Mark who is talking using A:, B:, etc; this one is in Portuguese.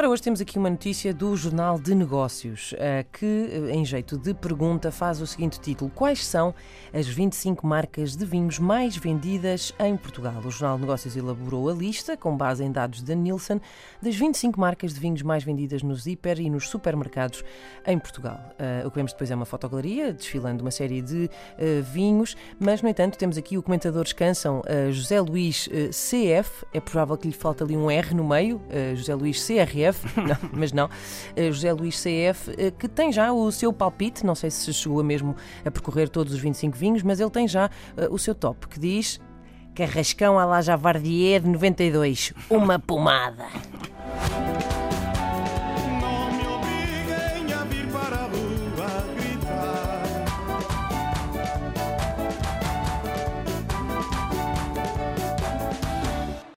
A: hoje temos aqui uma notícia do Jornal de Negócios, eh, que, eh, em jeito de pergunta, faz o seguinte título: Quais são as 25 marcas de vinhos mais vendidas em Portugal? O Jornal de Negócios elaborou a lista, com base em dados da Nielsen, das 25 marcas de vinhos mais vendidas nos hiper e nos supermercados em Portugal. Uh, o que vemos depois é uma fotogaleria desfilando uma série de vinhos, mas, no entanto, temos aqui o comentador descansam José Luís CF, é provável que lhe falta ali um R no meio, José Luís CRF, não, mas não, José Luís CF, que tem já o seu palpite, não sei se chegou mesmo a percorrer todos os 25 vinhos, mas ele tem já o seu top, que diz Carrascão à la Javardier de 92, uma pomada.